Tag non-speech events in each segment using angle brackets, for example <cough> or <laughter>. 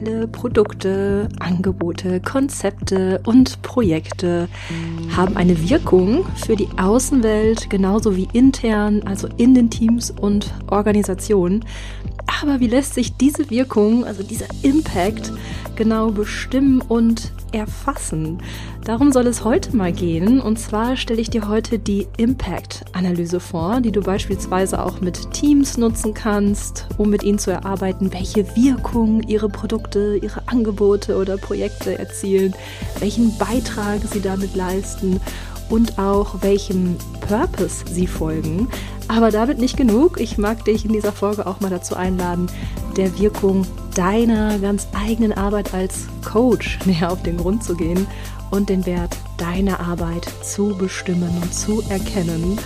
alle Produkte, Angebote, Konzepte und Projekte haben eine Wirkung für die Außenwelt genauso wie intern, also in den Teams und Organisationen. Aber wie lässt sich diese Wirkung, also dieser Impact, genau bestimmen und erfassen? Darum soll es heute mal gehen. Und zwar stelle ich dir heute die Impact-Analyse vor, die du beispielsweise auch mit Teams nutzen kannst, um mit ihnen zu erarbeiten, welche Wirkung ihre Produkte, ihre Angebote oder Projekte erzielen, welchen Beitrag sie damit leisten und auch welchem Purpose sie folgen. Aber damit nicht genug. Ich mag dich in dieser Folge auch mal dazu einladen, der Wirkung deiner ganz eigenen Arbeit als Coach <laughs> näher auf den Grund zu gehen und den Wert deiner Arbeit zu bestimmen und zu erkennen.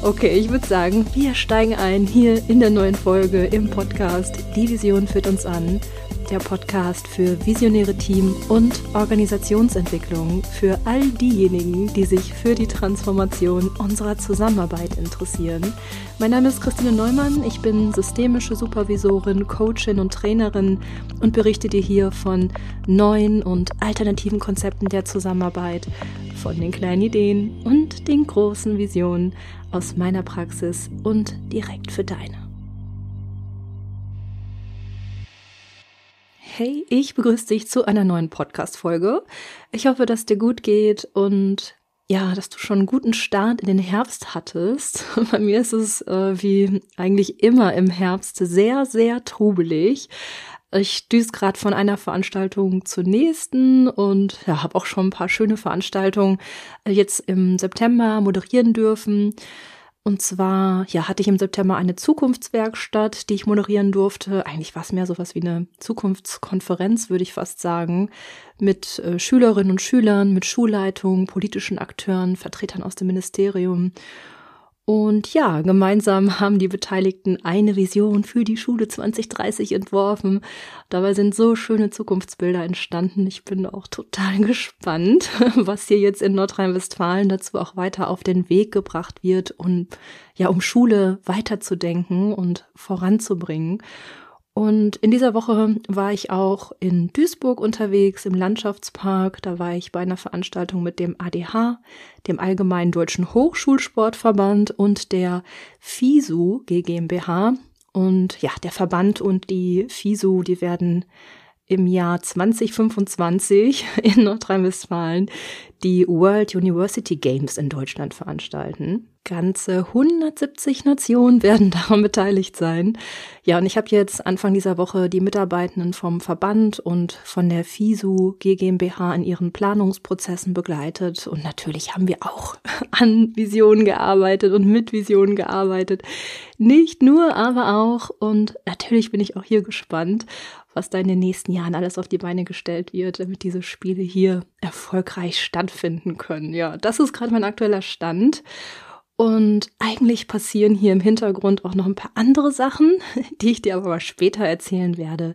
Okay, ich würde sagen, wir steigen ein hier in der neuen Folge im Podcast Die Vision führt uns an der Podcast für visionäre Team- und Organisationsentwicklung für all diejenigen, die sich für die Transformation unserer Zusammenarbeit interessieren. Mein Name ist Christine Neumann, ich bin systemische Supervisorin, Coachin und Trainerin und berichte dir hier von neuen und alternativen Konzepten der Zusammenarbeit, von den kleinen Ideen und den großen Visionen aus meiner Praxis und direkt für deine. Hey, ich begrüße dich zu einer neuen Podcast-Folge. Ich hoffe, dass dir gut geht und ja, dass du schon einen guten Start in den Herbst hattest. <laughs> Bei mir ist es äh, wie eigentlich immer im Herbst sehr, sehr trubelig. Ich düse gerade von einer Veranstaltung zur nächsten und ja, habe auch schon ein paar schöne Veranstaltungen jetzt im September moderieren dürfen. Und zwar, ja, hatte ich im September eine Zukunftswerkstatt, die ich moderieren durfte. Eigentlich war es mehr so was wie eine Zukunftskonferenz, würde ich fast sagen, mit äh, Schülerinnen und Schülern, mit Schulleitungen, politischen Akteuren, Vertretern aus dem Ministerium. Und ja, gemeinsam haben die Beteiligten eine Vision für die Schule 2030 entworfen. Dabei sind so schöne Zukunftsbilder entstanden. Ich bin auch total <laughs> gespannt, was hier jetzt in Nordrhein-Westfalen dazu auch weiter auf den Weg gebracht wird und ja, um Schule weiterzudenken und voranzubringen. Und in dieser Woche war ich auch in Duisburg unterwegs im Landschaftspark. Da war ich bei einer Veranstaltung mit dem ADH, dem Allgemeinen Deutschen Hochschulsportverband und der FISU GmbH. Und ja, der Verband und die FISU, die werden im Jahr 2025 in Nordrhein-Westfalen die World University Games in Deutschland veranstalten. Ganze 170 Nationen <laughs> werden daran beteiligt sein. Ja, und ich habe jetzt Anfang dieser Woche die Mitarbeitenden vom Verband und von der FISU GmbH in ihren Planungsprozessen begleitet. Und natürlich haben wir auch <laughs> an Visionen gearbeitet und mit Visionen gearbeitet. Nicht nur, aber auch. Und natürlich bin ich auch hier gespannt, was da in den nächsten Jahren alles auf die Beine gestellt wird, damit diese Spiele hier erfolgreich stattfinden können. Ja, das ist gerade mein aktueller Stand. Und eigentlich passieren hier im Hintergrund auch noch ein paar andere Sachen, die ich dir aber später erzählen werde,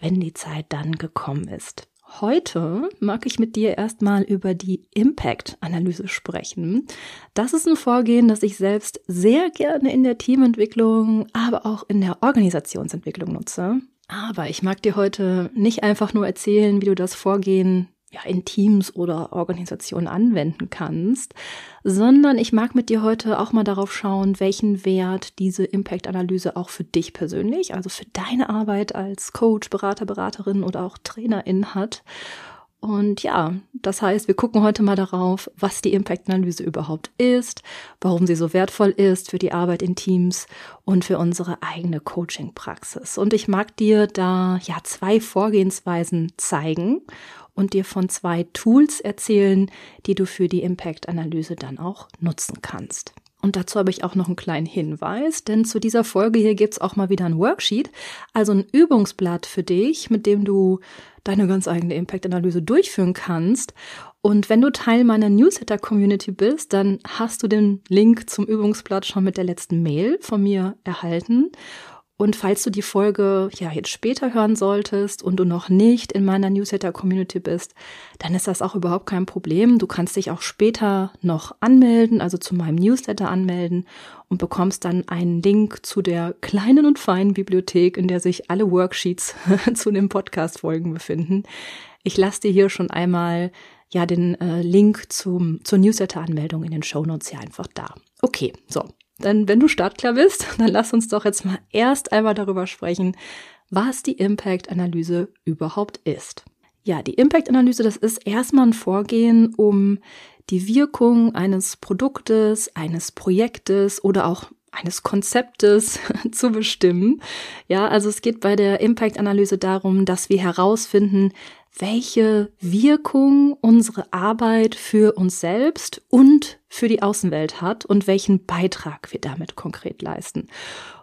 wenn die Zeit dann gekommen ist. Heute mag ich mit dir erstmal über die Impact-Analyse sprechen. Das ist ein Vorgehen, das ich selbst sehr gerne in der Teamentwicklung, aber auch in der Organisationsentwicklung nutze. Aber ich mag dir heute nicht einfach nur erzählen, wie du das Vorgehen ja, in Teams oder Organisationen anwenden kannst, sondern ich mag mit dir heute auch mal darauf schauen, welchen Wert diese Impact-Analyse auch für dich persönlich, also für deine Arbeit als Coach, Berater, Beraterin oder auch Trainerin hat. Und ja, das heißt, wir gucken heute mal darauf, was die Impact-Analyse überhaupt ist, warum sie so wertvoll ist für die Arbeit in Teams und für unsere eigene Coaching-Praxis. Und ich mag dir da ja zwei Vorgehensweisen zeigen und dir von zwei Tools erzählen, die du für die Impact-Analyse dann auch nutzen kannst. Und dazu habe ich auch noch einen kleinen Hinweis, denn zu dieser Folge hier gibt's auch mal wieder ein Worksheet, also ein Übungsblatt für dich, mit dem du deine ganz eigene Impact-Analyse durchführen kannst. Und wenn du Teil meiner Newsletter-Community bist, dann hast du den Link zum Übungsblatt schon mit der letzten Mail von mir erhalten. Und falls du die Folge ja jetzt später hören solltest und du noch nicht in meiner Newsletter-Community bist, dann ist das auch überhaupt kein Problem. Du kannst dich auch später noch anmelden, also zu meinem Newsletter anmelden und bekommst dann einen Link zu der kleinen und feinen Bibliothek, in der sich alle Worksheets <laughs> zu den Podcast-Folgen befinden. Ich lasse dir hier schon einmal ja den äh, Link zum, zur Newsletter-Anmeldung in den Show Notes hier einfach da. Okay, so, dann, wenn du startklar bist, <laughs> dann lass uns doch jetzt mal erst einmal darüber sprechen, was die Impact-Analyse überhaupt ist. Ja, die Impact-Analyse, das ist erstmal ein Vorgehen, um die Wirkung eines Produktes, eines Projektes oder auch eines Konzeptes <laughs> zu bestimmen. Ja, also es geht bei der Impact-Analyse darum, dass wir herausfinden, welche Wirkung unsere Arbeit für uns selbst und für die Außenwelt hat und welchen Beitrag wir damit konkret leisten.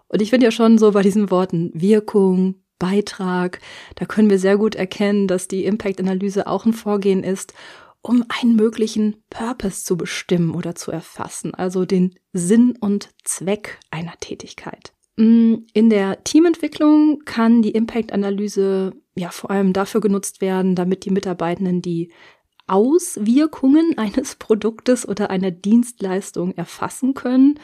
Und ich finde ja schon so bei diesen Worten Wirkung, Beitrag, da können wir sehr gut erkennen, dass die Impact-Analyse auch ein Vorgehen ist, um einen möglichen Purpose zu bestimmen oder zu erfassen, also den Sinn und Zweck einer Tätigkeit. Mm, in der Teamentwicklung kann die Impact-Analyse ja vor allem dafür genutzt werden, damit die Mitarbeitenden die Auswirkungen <laughs> eines Produktes oder einer Dienstleistung erfassen können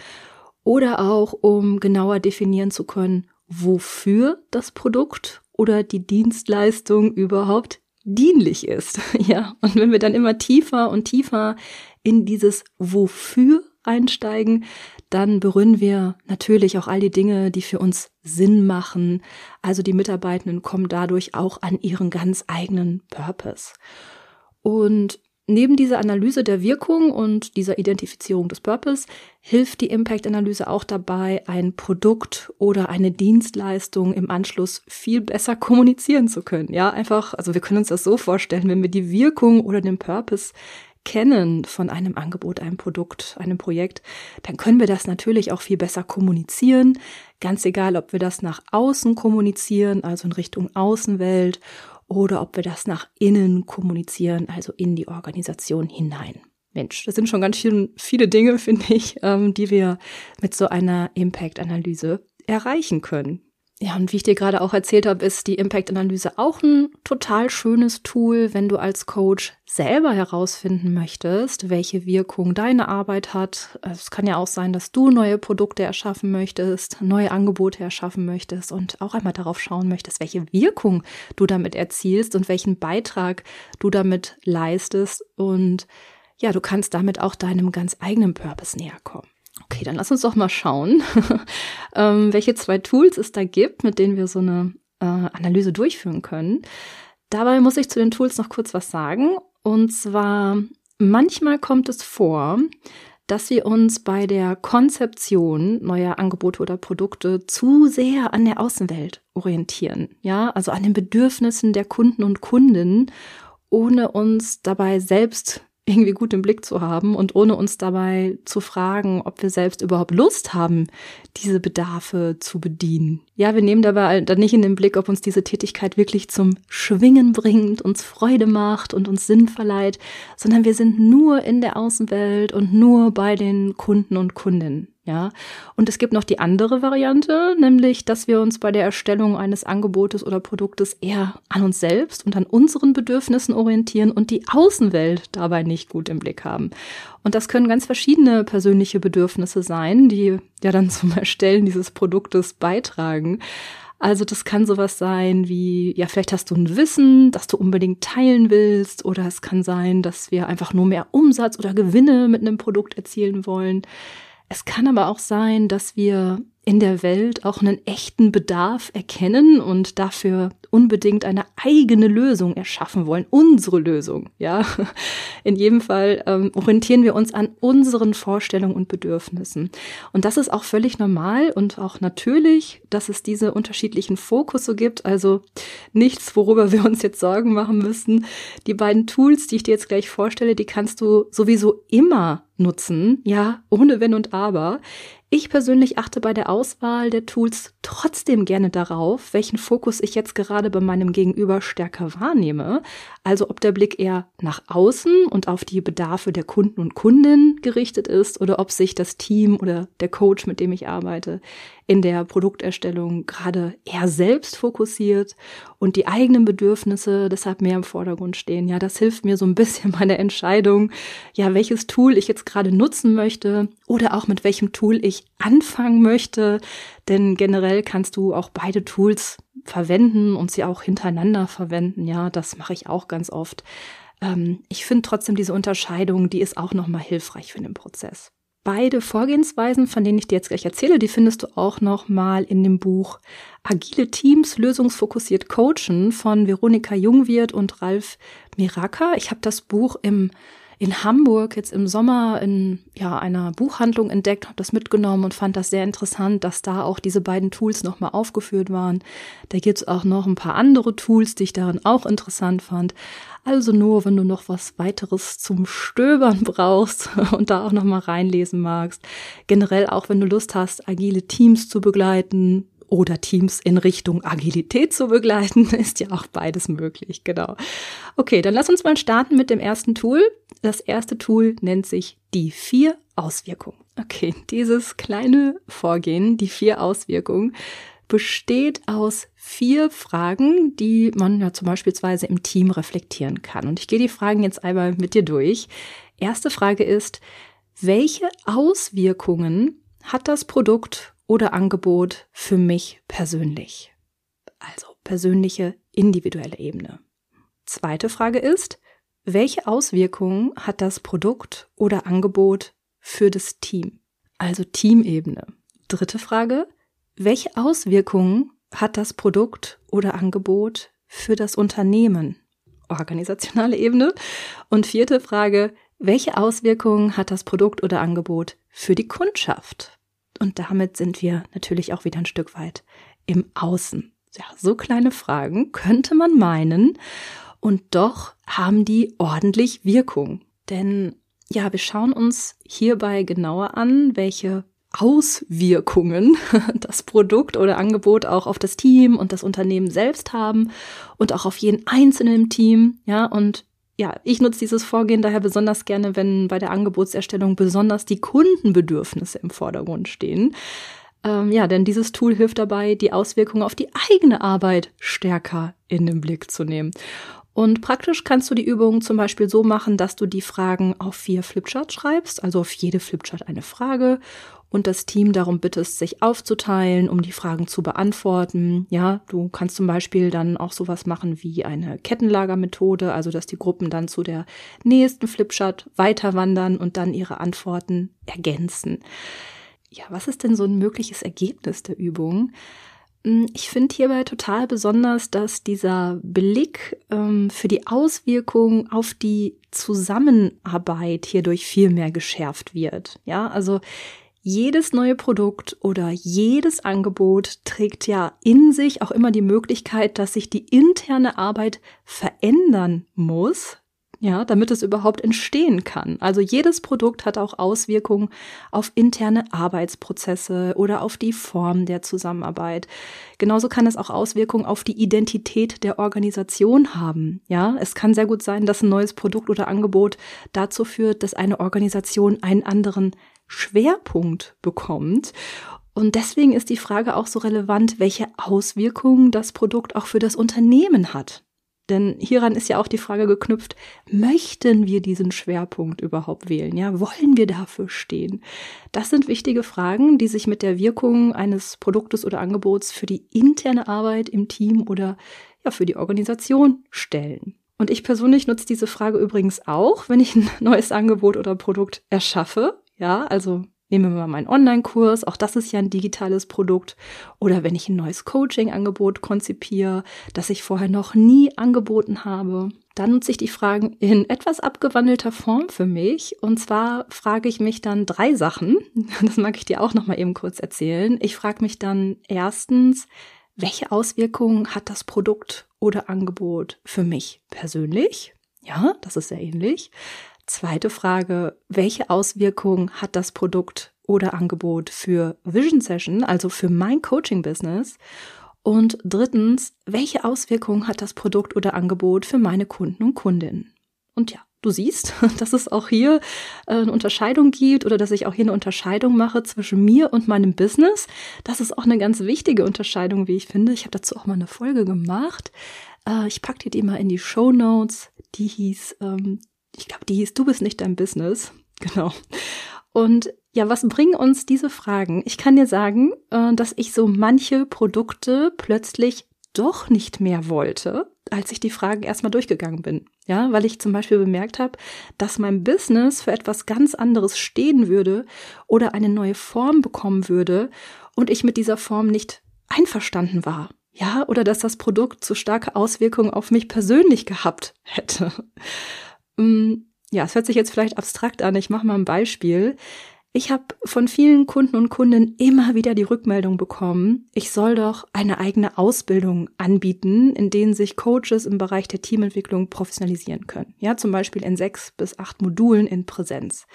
oder auch um genauer definieren zu können, wofür das Produkt oder die Dienstleistung überhaupt dienlich ist. <laughs> Ja, und wenn wir dann immer tiefer und tiefer in dieses Wofür einsteigen, dann berühren wir natürlich auch all die Dinge, die für uns Sinn machen. Also die Mitarbeitenden kommen dadurch auch an ihren ganz eigenen Purpose. Und Neben dieser Analyse der Wirkung und dieser Identifizierung des Purpose hilft die Impact-Analyse auch dabei, ein Produkt oder eine Dienstleistung im Anschluss viel besser kommunizieren zu können. Ja, einfach, also wir können uns das so vorstellen, wenn wir die Wirkung oder den Purpose kennen von einem Angebot, einem Produkt, einem Projekt, dann können wir das natürlich auch viel besser kommunizieren. Ganz egal, ob wir das nach außen kommunizieren, also in Richtung Außenwelt, oder ob wir das nach innen kommunizieren, also in die Organisation hinein. Mensch, das sind schon ganz schön viele Dinge, <laughs> finde ich, ähm, die wir mit so einer Impact-Analyse erreichen können. Ja, und wie ich dir gerade auch erzählt habe, ist die Impact-Analyse auch ein total schönes Tool, wenn du als Coach selber herausfinden möchtest, welche Wirkung deine Arbeit hat. Es kann ja auch sein, dass du neue Produkte erschaffen möchtest, neue Angebote erschaffen möchtest und auch einmal darauf schauen möchtest, welche Wirkung du damit erzielst und welchen Beitrag du damit leistest. Und ja, du kannst damit auch deinem ganz eigenen Purpose näher kommen. Okay, dann lass uns doch mal schauen, <laughs> ähm, welche zwei Tools es da gibt, mit denen wir so eine äh, Analyse durchführen können. Dabei muss ich zu den Tools noch kurz was sagen. Und zwar, manchmal kommt es vor, dass wir uns bei der Konzeption neuer Angebote oder Produkte zu sehr an der Außenwelt orientieren. Ja, also an den Bedürfnissen der Kunden und Kundinnen, ohne uns dabei selbst irgendwie gut im Blick zu haben und ohne uns dabei zu fragen, ob wir selbst überhaupt Lust haben, diese Bedarfe zu bedienen. Ja, wir nehmen dabei dann nicht in den Blick, ob uns diese Tätigkeit wirklich zum Schwingen bringt, uns Freude macht und uns Sinn verleiht, sondern wir sind nur in der Außenwelt und nur bei den Kunden und Kundinnen. Ja, und es gibt noch die andere Variante, nämlich, dass wir uns bei der Erstellung eines Angebotes oder Produktes eher an uns selbst und an unseren Bedürfnissen orientieren und die Außenwelt dabei nicht gut im Blick haben. Und das können ganz verschiedene persönliche Bedürfnisse sein, die ja dann <laughs> zum Erstellen dieses Produktes beitragen. Also das kann sowas sein wie, ja, vielleicht hast du ein Wissen, das du unbedingt teilen willst, oder es kann sein, dass wir einfach nur mehr Umsatz oder Gewinne mit einem Produkt erzielen wollen. Es kann aber auch sein, dass wir in der Welt auch einen echten Bedarf erkennen und dafür unbedingt eine eigene Lösung erschaffen wollen, unsere Lösung, ja. In jedem Fall ähm, orientieren wir uns an unseren Vorstellungen und Bedürfnissen. Und das ist auch völlig normal und auch natürlich, dass es diese unterschiedlichen Fokusse gibt. Also nichts, worüber wir uns jetzt Sorgen machen müssen. Die beiden Tools, die ich dir jetzt gleich vorstelle, die kannst du sowieso immer nutzen, ja, ohne Wenn und Aber. Ich persönlich achte bei der Auswahl der Tools trotzdem gerne darauf, welchen Fokus ich jetzt gerade bei meinem Gegenüber stärker wahrnehme. Also ob der Blick eher nach außen und auf die Bedarfe der Kunden und Kundinnen gerichtet ist oder ob sich das Team oder der Coach, mit dem ich arbeite, in der Produkterstellung gerade eher selbst fokussiert und die eigenen Bedürfnisse deshalb mehr im Vordergrund stehen. Ja, das hilft mir so ein bisschen <laughs> bei der Entscheidung, ja, welches Tool ich jetzt gerade nutzen möchte oder auch mit welchem Tool ich anfangen möchte. Denn generell kannst du auch beide Tools verwenden und sie auch hintereinander verwenden. Ja, das mache ich auch ganz oft. Ähm, ich finde trotzdem diese Unterscheidung, die ist auch nochmal hilfreich für den Prozess. Beide Vorgehensweisen, von denen ich dir jetzt gleich erzähle, die findest du auch noch mal in dem Buch Agile Teams lösungsfokussiert coachen von Veronika Jungwirth und Ralf Miraka. Ich habe das Buch im in Hamburg jetzt im Sommer in ja, einer Buchhandlung entdeckt, habe das mitgenommen und fand das sehr interessant, dass da auch diese beiden Tools nochmal aufgeführt waren. Da gibt's auch noch ein paar andere Tools, die ich darin auch interessant fand. Also nur, wenn du noch was weiteres zum Stöbern <laughs> brauchst und da auch nochmal reinlesen magst. Generell auch, wenn du Lust hast, agile Teams zu begleiten, oder Teams in Richtung Agilität zu begleiten, <laughs> ist ja auch beides möglich, genau. Okay, dann lass uns mal starten mit dem ersten Tool. Das erste Tool nennt sich die vier Auswirkungen. Okay, dieses kleine Vorgehen, die vier Auswirkungen, besteht aus vier Fragen, die man ja zum Beispiel im Team reflektieren kann. Und ich gehe die Fragen jetzt einmal mit dir durch. Erste Frage ist, welche Auswirkungen hat das Produkt oder Angebot für mich persönlich? Also persönliche, individuelle Ebene. Zweite Frage ist, welche Auswirkungen hat das Produkt oder Angebot für das Team? Also Teamebene. Dritte Frage, welche Auswirkungen hat das Produkt oder Angebot für das Unternehmen? Organisationale Ebene. Und vierte Frage, welche Auswirkungen hat das Produkt oder Angebot für die Kundschaft? Und damit sind wir natürlich auch wieder ein Stück weit im Außen. Ja, so kleine Fragen könnte man meinen. Und doch haben die ordentlich Wirkung. Denn ja, wir schauen uns hierbei genauer an, welche Auswirkungen <laughs> das Produkt oder Angebot auch auf das Team und das Unternehmen selbst haben und auch auf jeden Einzelnen im Team. Ja, und ja, ich nutze dieses Vorgehen daher besonders gerne, wenn bei der Angebotserstellung besonders die Kundenbedürfnisse im Vordergrund stehen. Ähm, ja, denn dieses Tool hilft dabei, die Auswirkungen auf die eigene Arbeit stärker in den Blick zu nehmen. Und praktisch kannst du die Übung zum Beispiel so machen, dass du die Fragen auf vier Flipcharts schreibst, also auf jede Flipchart eine Frage und das Team darum bittest, sich aufzuteilen, um die Fragen zu beantworten. Ja, du kannst zum Beispiel dann auch sowas machen wie eine Kettenlagermethode, also dass die Gruppen dann zu der nächsten Flipchart weiter wandern und dann ihre Antworten ergänzen. Ja, was ist denn so ein mögliches Ergebnis der Übung? Hm, ich finde hierbei total besonders, dass dieser Blick ähm, für die Auswirkungen auf die Zusammenarbeit hierdurch viel mehr geschärft wird. Ja, also jedes neue Produkt oder jedes Angebot trägt ja in sich auch immer die Möglichkeit, dass sich die interne Arbeit verändern muss, ja, damit es überhaupt entstehen kann. Also jedes Produkt hat auch Auswirkungen auf interne Arbeitsprozesse oder auf die Form der Zusammenarbeit. Genauso kann es auch Auswirkungen auf die Identität der Organisation haben. Ja, es kann sehr gut sein, dass ein neues Produkt oder Angebot dazu führt, dass eine Organisation einen anderen Schwerpunkt bekommt. Und deswegen ist die Frage auch so relevant, welche Auswirkungen das Produkt auch für das Unternehmen hat. Denn hieran ist ja auch die Frage geknüpft, möchten wir diesen Schwerpunkt überhaupt wählen? Ja, wollen wir dafür stehen? Das sind wichtige Fragen, die sich mit der Wirkung eines Produktes oder Angebots für die interne Arbeit im Team oder ja, für die Organisation stellen. Und ich persönlich nutze diese Frage übrigens auch, wenn ich ein <laughs> neues Angebot oder Produkt erschaffe. Ja, also Nehmen wir mal meinen Online-Kurs, auch das ist ja ein digitales Produkt. Oder wenn ich ein neues Coaching-Angebot konzipiere, das ich vorher noch nie angeboten habe, dann nutze ich die Fragen in etwas abgewandelter Form für mich. Und zwar frage ich mich dann drei Sachen. <laughs> Das mag ich dir auch noch mal eben kurz erzählen. Ich frage mich dann erstens, welche Auswirkungen hat das Produkt oder Angebot für mich persönlich? Ja, das ist sehr ähnlich. Zweite Frage, welche Auswirkungen hat das Produkt oder Angebot für Vision Session, also für mein Coaching-Business? Und drittens, welche Auswirkungen hat das Produkt oder Angebot für meine Kunden und Kundinnen? Und ja, du siehst, <laughs> dass es auch hier äh, eine Unterscheidung gibt oder dass ich auch hier eine Unterscheidung mache zwischen mir und meinem Business. Das ist auch eine ganz wichtige Unterscheidung, wie ich finde. Ich habe dazu auch mal eine Folge gemacht. Äh, ich packe dir die mal in die Show Notes. Die hieß, ähm, ich glaube, die hieß Du bist nicht dein Business. <laughs> Genau. Und ja, was bringen uns diese Fragen? Ich kann dir sagen, äh, dass ich so manche Produkte plötzlich doch nicht mehr wollte, als ich die Fragen erstmal durchgegangen bin. Ja, weil ich zum Beispiel bemerkt habe, dass mein Business für etwas ganz anderes stehen würde oder eine neue Form bekommen würde und ich mit dieser Form nicht einverstanden war. Ja, oder dass das Produkt zu starke Auswirkungen auf mich persönlich gehabt hätte. Mm, ja, es hört sich jetzt vielleicht abstrakt an. Ich mache mal ein Beispiel. Ich habe von vielen Kunden und Kunden immer wieder die Rückmeldung bekommen, ich soll doch eine eigene Ausbildung anbieten, in denen sich Coaches im Bereich der Teamentwicklung professionalisieren können. Ja, zum Beispiel in sechs bis acht Modulen in Präsenz.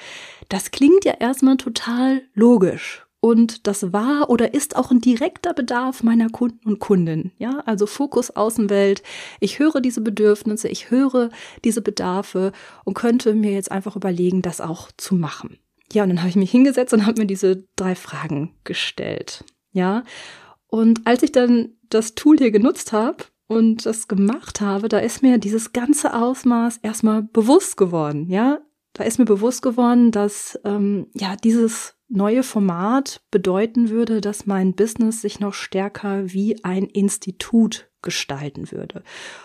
Das klingt ja erstmal total logisch. Und das war oder ist auch ein direkter Bedarf meiner Kunden und Kundinnen. Ja, also Fokus Außenwelt. Ich höre diese Bedürfnisse, ich höre diese Bedarfe und könnte mir jetzt einfach überlegen, das auch zu machen. Ja, und dann habe ich mich hingesetzt und habe mir diese drei Fragen gestellt. Ja, und als ich dann das Tool hier genutzt habe und das gemacht habe, da ist mir dieses ganze Ausmaß erstmal bewusst geworden. Ja, da ist mir bewusst geworden, dass ähm, ja dieses neue Format bedeuten würde, dass mein Business sich noch stärker wie ein Institut gestalten würde.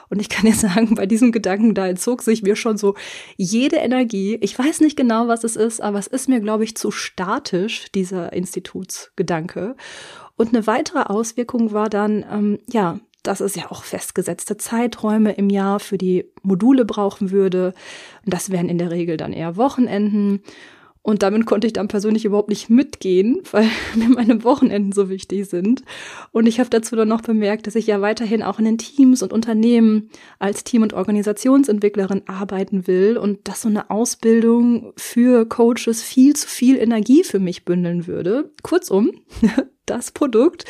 Und ich kann dir <laughs> sagen, bei diesem Gedanken, da entzog sich mir schon so jede Energie. Ich weiß nicht genau, was es ist, aber es ist mir, glaube ich, zu statisch, dieser Institutsgedanke. Und eine weitere Auswirkung war dann, ähm, ja, dass es ja auch festgesetzte Zeiträume im Jahr für die Module brauchen würde. Und das wären in der Regel dann eher Wochenenden. Und damit konnte ich dann persönlich überhaupt nicht mitgehen, <laughs> weil mir meine Wochenenden so wichtig sind. Und ich habe dazu dann noch bemerkt, dass ich ja weiterhin auch in den Teams und Unternehmen als Team- und Organisationsentwicklerin arbeiten will und dass so eine Ausbildung für Coaches viel zu viel Energie für mich bündeln würde. Kurzum, <laughs> das Produkt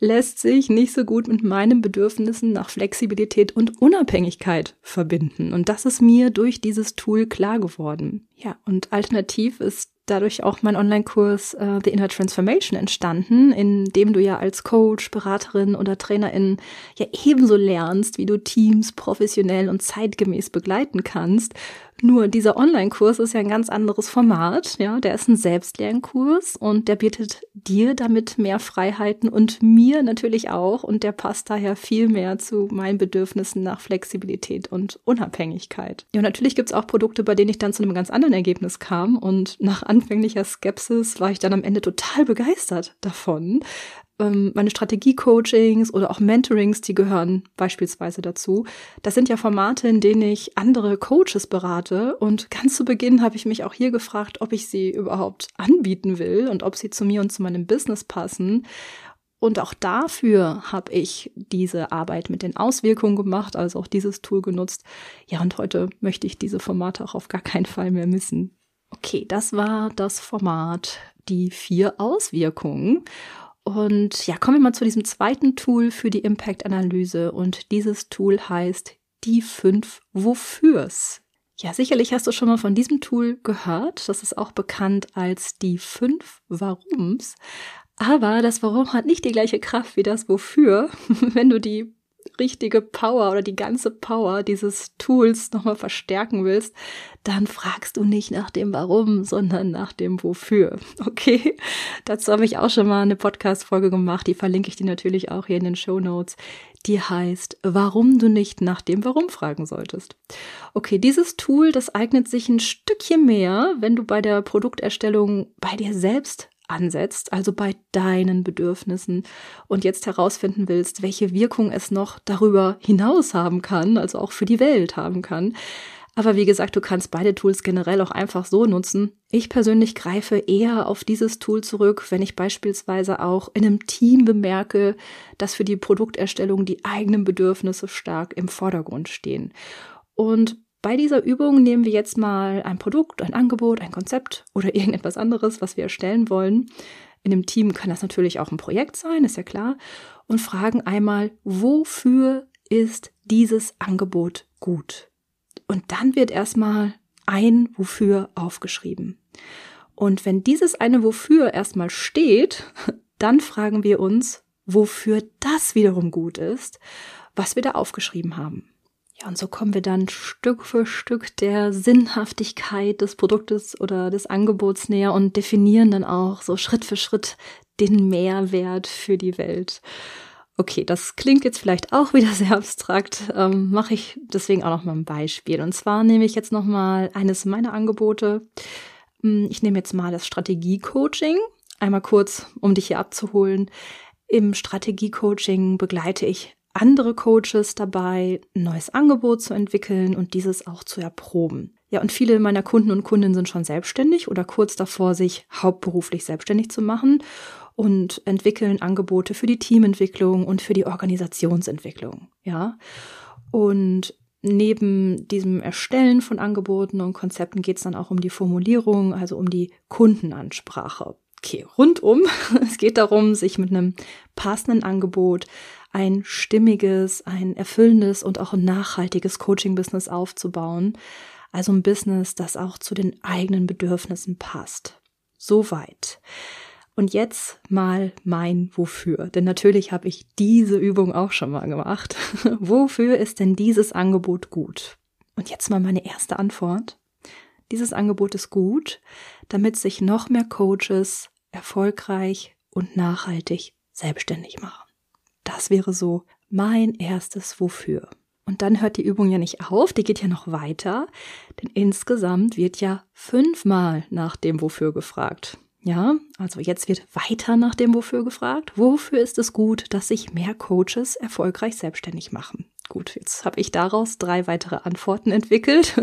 lässt sich nicht so gut mit meinen Bedürfnissen nach Flexibilität und Unabhängigkeit verbinden. Und das ist mir durch dieses Tool klar geworden. Ja, und alternativ ist dadurch auch mein Online-Kurs äh, The Inner Transformation entstanden, in dem du ja als Coach, Beraterin oder Trainerin ja ebenso lernst, wie du Teams professionell und zeitgemäß begleiten kannst nur dieser Online-Kurs ist ja ein ganz anderes Format. Ja, der ist ein Selbstlernkurs und der bietet dir damit mehr Freiheiten und mir natürlich auch. Und der passt daher viel mehr zu meinen Bedürfnissen nach Flexibilität und Unabhängigkeit. Ja, natürlich gibt's auch Produkte, bei denen ich dann zu einem ganz anderen Ergebnis kam. Und nach anfänglicher Skepsis war ich dann am Ende total begeistert davon, ähm, meine Strategie-Coachings oder auch Mentorings, die gehören beispielsweise dazu. Das sind ja Formate, in denen ich andere Coaches berate. Und ganz zu Beginn habe ich mich auch hier gefragt, ob ich sie überhaupt anbieten will und ob sie zu mir und zu meinem Business passen. Und auch dafür habe ich diese Arbeit mit den Auswirkungen gemacht, also auch dieses Tool genutzt. Ja, und heute möchte ich diese Formate auch auf gar keinen Fall mehr missen. Okay, das war das Format, die vier Auswirkungen. Und ja, kommen wir mal zu diesem zweiten Tool für die Impact-Analyse. Und dieses Tool heißt die fünf Wofürs. Ja, sicherlich hast du schon mal von diesem Tool gehört. Das ist auch bekannt als die fünf Warums. Aber das Warum hat nicht die gleiche Kraft wie das Wofür. <laughs> Wenn du die richtige Power oder die ganze Power dieses Tools nochmal verstärken willst, dann fragst du nicht nach dem Warum, sondern nach dem Wofür. <laughs> Okay? Dazu habe ich auch schon mal eine Podcast-Folge gemacht, die verlinke ich dir natürlich auch hier in den Show Notes. Die heißt, warum du nicht nach dem Warum fragen solltest. Okay, dieses Tool, das eignet sich ein Stückchen mehr, wenn du bei der Produkterstellung bei dir selbst ansetzt, also bei deinen Bedürfnissen und jetzt herausfinden willst, welche Wirkung es noch darüber hinaus haben kann, also auch für die Welt haben kann. Aber wie gesagt, du kannst beide Tools generell auch einfach so nutzen. Ich persönlich greife eher auf dieses Tool zurück, wenn ich beispielsweise auch in einem Team bemerke, dass für die Produkterstellung die eigenen Bedürfnisse stark im Vordergrund stehen. Und Bei dieser Übung nehmen wir jetzt mal ein Produkt, ein Angebot, ein Konzept oder <laughs> irgendetwas anderes, was wir erstellen wollen. In einem Team kann das natürlich auch ein Projekt sein, ist ja klar. Und fragen einmal, wofür ist dieses Angebot gut? Und dann wird erstmal ein Wofür aufgeschrieben. Und wenn dieses eine Wofür erstmal steht, <laughs> dann fragen wir uns, wofür das wiederum gut ist, was wir da aufgeschrieben haben. Ja, und so kommen wir dann Stück für Stück der Sinnhaftigkeit des Produktes oder des Angebots näher und definieren dann auch so Schritt für Schritt den Mehrwert für die Welt. Okay, das klingt jetzt vielleicht auch <laughs> wieder sehr abstrakt, ähm, mache ich deswegen auch noch mal ein Beispiel. Und zwar nehme ich jetzt noch mal eines meiner Angebote. Hm, ich nehme jetzt mal das Strategie-Coaching. Einmal kurz, um dich hier abzuholen. Im Strategie-Coaching begleite ich andere Coaches dabei, ein neues Angebot zu entwickeln und dieses auch zu erproben. Ja, und viele meiner Kunden und Kundinnen sind schon selbstständig oder kurz davor, sich hauptberuflich selbstständig zu machen und entwickeln Angebote für die Teamentwicklung und für die Organisationsentwicklung. Ja, und neben diesem Erstellen von Angeboten und Konzepten geht es dann auch um die Formulierung, also um die Kundenansprache. Okay, rundum. <laughs> Es geht darum, sich mit einem passenden Angebot ein stimmiges, ein erfüllendes und auch ein nachhaltiges Coaching-Business aufzubauen. Also ein Business, das auch zu den eigenen Bedürfnissen passt. Soweit. Und jetzt mal mein Wofür. Denn natürlich habe ich diese Übung auch schon mal gemacht. <laughs> Wofür ist denn dieses Angebot gut? Und jetzt mal meine erste Antwort. Dieses Angebot ist gut, damit sich noch mehr Coaches erfolgreich und nachhaltig selbstständig machen. Das wäre so mein erstes Wofür. Und dann hört die Übung ja nicht auf, die geht ja noch weiter, denn insgesamt wird ja fünfmal nach dem Wofür gefragt. Ja, also jetzt wird weiter nach dem Wofür gefragt. Wofür ist es gut, dass sich mehr Coaches erfolgreich selbstständig machen? Gut, jetzt habe ich daraus drei weitere Antworten <laughs> entwickelt.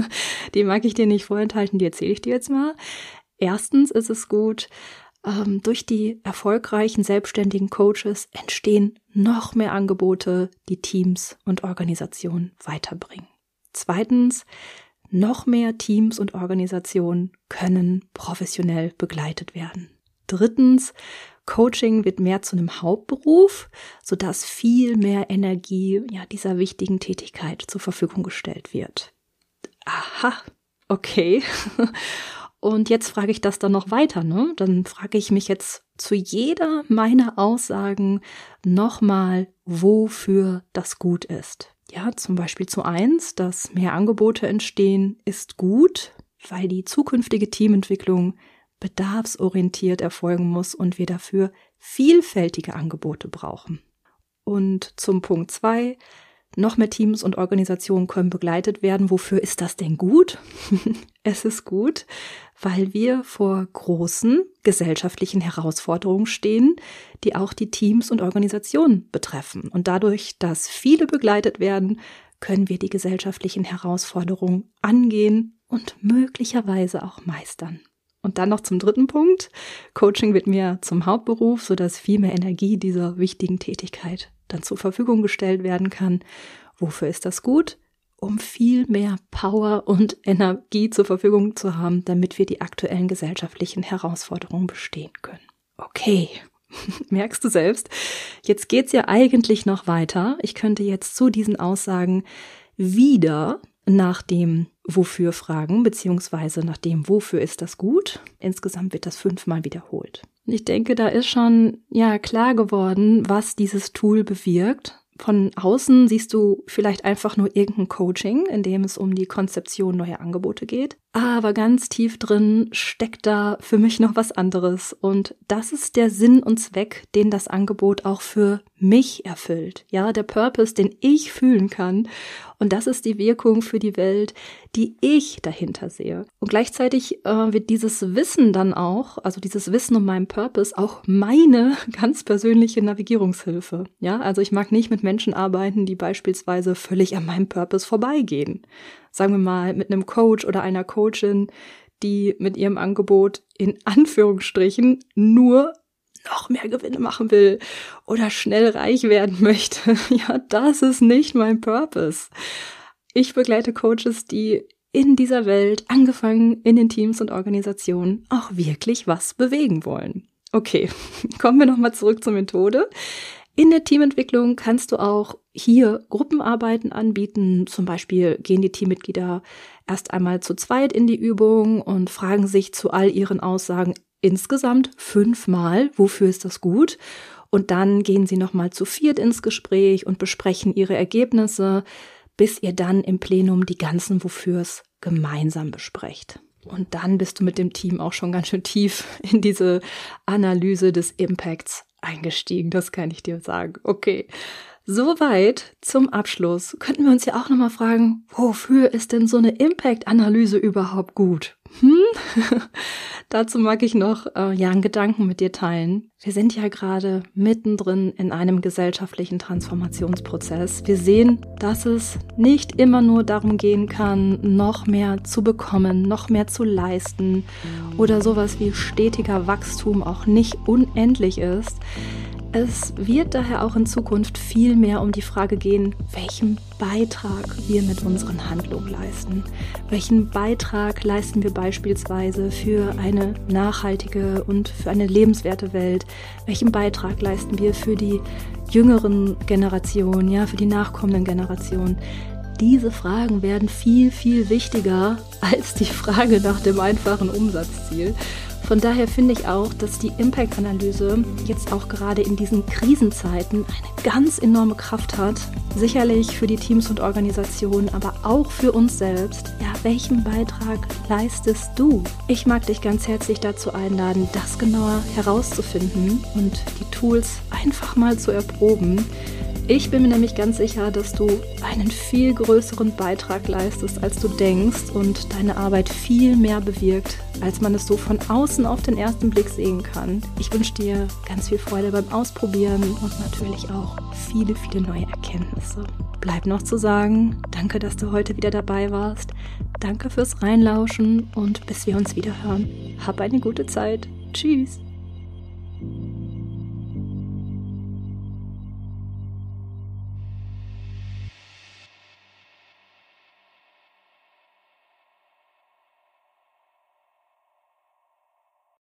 Die mag ich dir nicht vorenthalten, die erzähle ich dir jetzt mal. Erstens ist es gut, ähm, durch die erfolgreichen selbstständigen Coaches entstehen noch mehr Angebote, die Teams und Organisationen weiterbringen. Zweitens, noch mehr Teams und Organisationen können professionell begleitet werden. Drittens, Coaching wird mehr zu einem Hauptberuf, sodass viel mehr Energie ja, dieser wichtigen Tätigkeit zur Verfügung gestellt wird. Aha, okay. <laughs> Und jetzt frage ich das dann noch weiter, ne? Dann frage ich mich jetzt zu jeder meiner Aussagen nochmal, wofür das gut ist. Ja, zum Beispiel zu eins, dass mehr Angebote entstehen, ist gut, weil die zukünftige Teamentwicklung bedarfsorientiert erfolgen muss und wir dafür vielfältige Angebote brauchen. Und zum Punkt zwei, noch mehr Teams und Organisationen können begleitet werden. Wofür ist das denn gut? <laughs> es ist gut, weil wir vor großen gesellschaftlichen Herausforderungen stehen, die auch die Teams und Organisationen betreffen. Und dadurch, dass viele begleitet werden, können wir die gesellschaftlichen Herausforderungen angehen und möglicherweise auch meistern. Und dann noch zum dritten Punkt. Coaching wird mir zum Hauptberuf, sodass viel mehr Energie dieser wichtigen Tätigkeit dann zur Verfügung gestellt werden kann. Wofür ist das gut? Um viel mehr Power und Energie zur Verfügung zu haben, damit wir die aktuellen gesellschaftlichen Herausforderungen bestehen können. Okay, <laughs> merkst du selbst, jetzt geht's ja eigentlich noch weiter. Ich könnte jetzt zu diesen Aussagen wieder nach dem Wofür fragen, beziehungsweise nach dem Wofür ist das gut. Insgesamt wird das fünfmal wiederholt. Ich denke, da ist schon ja klar geworden, was dieses Tool bewirkt. Von außen siehst du vielleicht einfach nur irgendein Coaching, in dem es um die Konzeption neuer Angebote geht. Aber ganz tief drin steckt da für mich noch was anderes. Und das ist der Sinn und Zweck, den das Angebot auch für mich erfüllt. Ja, der Purpose, den ich fühlen kann. Und das ist die Wirkung für die Welt, die ich dahinter sehe. Und gleichzeitig äh, wird dieses Wissen dann auch, also dieses Wissen um meinen Purpose, auch meine <laughs> ganz persönliche Navigierungshilfe. Ja, also ich mag nicht mit Menschen arbeiten, die beispielsweise völlig an meinem Purpose vorbeigehen. Sagen wir mal mit einem Coach oder einer Coachin, die mit ihrem Angebot in Anführungsstrichen nur noch mehr Gewinne machen will oder schnell reich werden <laughs> möchte. Ja, das ist nicht mein Purpose. Ich begleite Coaches, die in dieser Welt, angefangen in den Teams und Organisationen, auch wirklich was bewegen wollen. Okay, <laughs> kommen wir nochmal zurück zur Methode. In der Teamentwicklung kannst du auch hier Gruppenarbeiten anbieten. Zum Beispiel gehen die Teammitglieder erst einmal zu zweit in die Übung und fragen sich zu all ihren Aussagen insgesamt fünfmal, wofür ist das gut? Und dann gehen sie nochmal zu viert ins Gespräch und besprechen ihre Ergebnisse, bis ihr dann im Plenum die ganzen Wofürs gemeinsam besprecht. Und dann bist du mit dem Team auch schon ganz schön tief in diese Analyse des Impacts eingestiegen, das kann ich dir sagen. Okay. Soweit zum Abschluss. Könnten wir uns ja auch nochmal fragen, wofür ist denn so eine Impact-Analyse überhaupt gut? Hm? <laughs> Dazu mag ich noch äh, ja einen Gedanken mit dir teilen. Wir sind ja gerade mittendrin in einem gesellschaftlichen Transformationsprozess. Wir sehen, dass es nicht immer nur darum gehen kann, noch mehr zu bekommen, noch mehr zu leisten oder sowas wie stetiger Wachstum auch nicht unendlich ist. Es wird daher auch in Zukunft viel mehr um die Frage gehen, welchen Beitrag wir mit unseren Handlungen leisten. Welchen Beitrag leisten wir beispielsweise für eine nachhaltige und für eine lebenswerte Welt? Welchen Beitrag leisten wir für die jüngeren Generationen, ja, für die nachkommenden Generationen? Diese Fragen werden viel, viel wichtiger als die Frage nach dem einfachen Umsatzziel. Von daher finde ich auch, dass die Impact-Analyse jetzt auch gerade in diesen Krisenzeiten eine ganz enorme Kraft hat. Sicherlich für die Teams und Organisationen, aber auch für uns selbst. Ja, welchen Beitrag leistest du? Ich mag dich ganz herzlich dazu einladen, das genauer herauszufinden und die Tools einfach mal zu erproben. Ich bin mir nämlich ganz sicher, dass du einen viel größeren Beitrag leistest, als du denkst und deine Arbeit viel mehr bewirkt, als man es so von außen auf den ersten Blick sehen kann. Ich wünsche dir ganz viel Freude beim Ausprobieren und natürlich auch viele, viele neue Erkenntnisse. Bleibt noch zu sagen, danke, dass du heute wieder dabei warst. Danke fürs Reinlauschen und bis wir uns wieder hören. Hab eine gute Zeit. Tschüss.